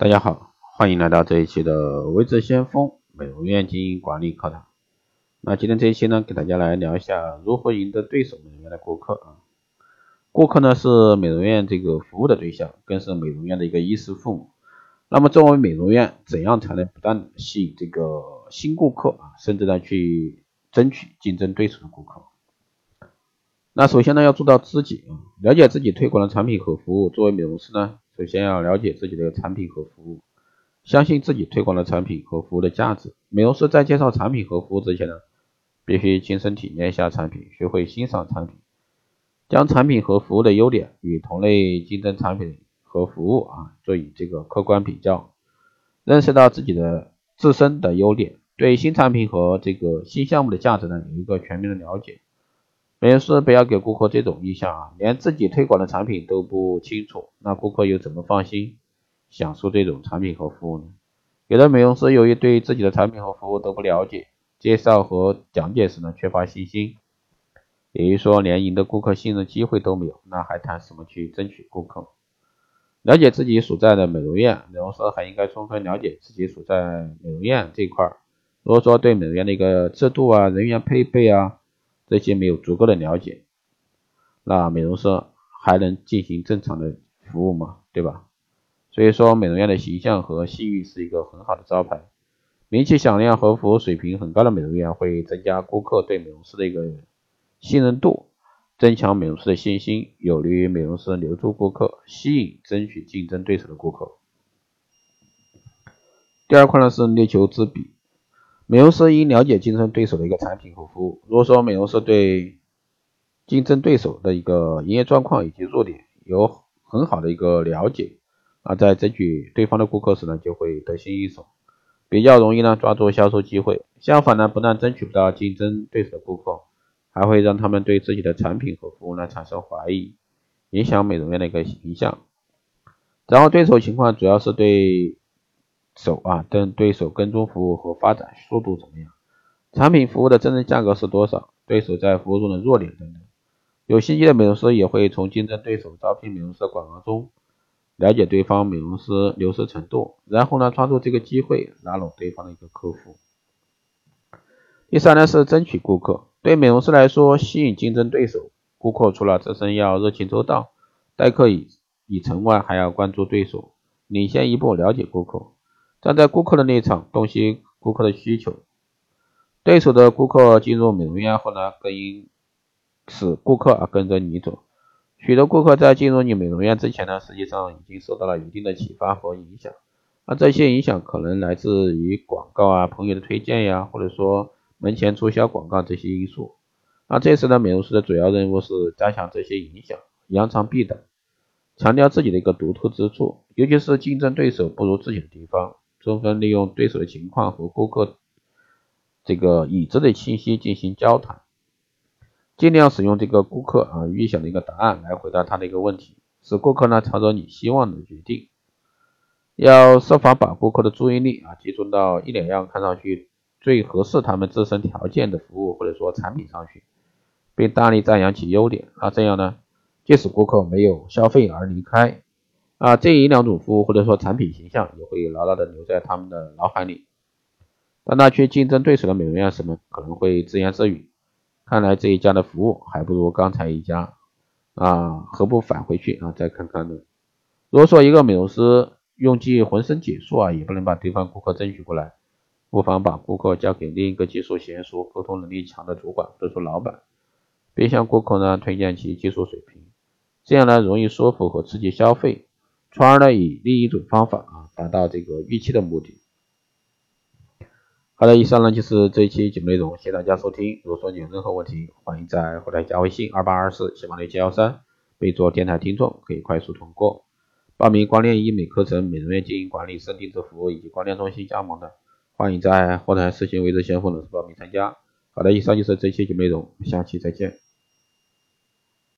大家好，欢迎来到这一期的微智先锋美容院经营管理课堂。那今天这一期呢，给大家来聊一下如何赢得对手美容院的顾客啊。顾客呢是美容院这个服务的对象，更是美容院的一个衣食父母。那么作为美容院，怎样才能不断吸引这个新顾客啊，甚至呢去争取竞争对手的顾客？那首先呢要做到自己啊，了解自己推广的产品和服务。作为美容师呢。首先要了解自己的产品和服务，相信自己推广的产品和服务的价值。美容师在介绍产品和服务之前呢，必须亲身体验一下产品，学会欣赏产品，将产品和服务的优点与同类竞争产品和服务啊做以这个客观比较，认识到自己的自身的优点，对新产品和这个新项目的价值呢有一个全面的了解。美容师不要给顾客这种印象啊，连自己推广的产品都不清楚，那顾客又怎么放心享受这种产品和服务呢？有的美容师由于对自己的产品和服务都不了解，介绍和讲解时呢缺乏信心，也就是说连赢得顾客信任机会都没有，那还谈什么去争取顾客？了解自己所在的美容院，美容师还应该充分了解自己所在美容院这块儿，如果说对美容院的一个制度啊、人员配备啊。这些没有足够的了解，那美容师还能进行正常的服务吗？对吧？所以说，美容院的形象和信誉是一个很好的招牌，名气响亮和服务水平很高的美容院会增加顾客对美容师的一个信任度，增强美容师的信心，有利于美容师留住顾客，吸引争取竞争对手的顾客。第二块呢是力求知彼。美容师应了解竞争对手的一个产品和服务。如果说美容师对竞争对手的一个营业状况以及弱点有很好的一个了解，啊，在争取对方的顾客时呢，就会得心应手，比较容易呢抓住销售机会。相反呢，不但争取不到竞争对手的顾客，还会让他们对自己的产品和服务呢产生怀疑，影响美容院的一个形象。然后对手情况主要是对。手啊，等对手跟踪服务和发展速度怎么样？产品服务的真正价格是多少？对手在服务中的弱点等等。有心机的美容师也会从竞争对手招聘美容师的广告中了解对方美容师流失程度，然后呢抓住这个机会拉拢对方的一个客户。第三呢是争取顾客。对美容师来说，吸引竞争对手顾客，除了自身要热情周到、待客以以诚外，还要关注对手，领先一步了解顾客。站在顾客的立场，洞悉顾客的需求。对手的顾客进入美容院后呢，更应使顾客啊跟着你走。许多顾客在进入你美容院之前呢，实际上已经受到了一定的启发和影响。那这些影响可能来自于广告啊、朋友的推荐呀，或者说门前促销广告这些因素。那这时呢，美容师的主要任务是加强这些影响，扬长避短，强调自己的一个独特之处，尤其是竞争对手不如自己的地方。充分利用对手的情况和顾客这个已知的信息进行交谈，尽量使用这个顾客啊预想的一个答案来回答他的一个问题，使顾客呢朝着你希望的决定。要设法把顾客的注意力啊集中到一两样看上去最合适他们自身条件的服务或者说产品上去，并大力赞扬其优点。那这样呢，即使顾客没有消费而离开。啊，这一两种服务或者说产品形象也会牢牢的留在他们的脑海里。当他去竞争对手的美容院时呢，可能会自言自语：看来这一家的服务还不如刚才一家，啊，何不返回去啊再看看呢？如果说一个美容师用尽浑身解数啊，也不能把对方顾客争取过来，不妨把顾客交给另一个技术娴熟、沟通能力强的主管或者说老板，并向顾客呢推荐其技术水平，这样呢容易说服和刺激消费。从而呢，以另一种方法啊，达到这个预期的目的。好的，以上呢就是这一期节目内容，谢谢大家收听。如果说你有任何问题，欢迎在后台加微信二八二四七八六七幺三，备注电台听众，可以快速通过。报名光电医美课程、美容院经营管理、深定制服务以及光电中心加盟的，欢迎在后台私信微之先锋老师报名参加。好的，以上就是这期节目内容，下期再见。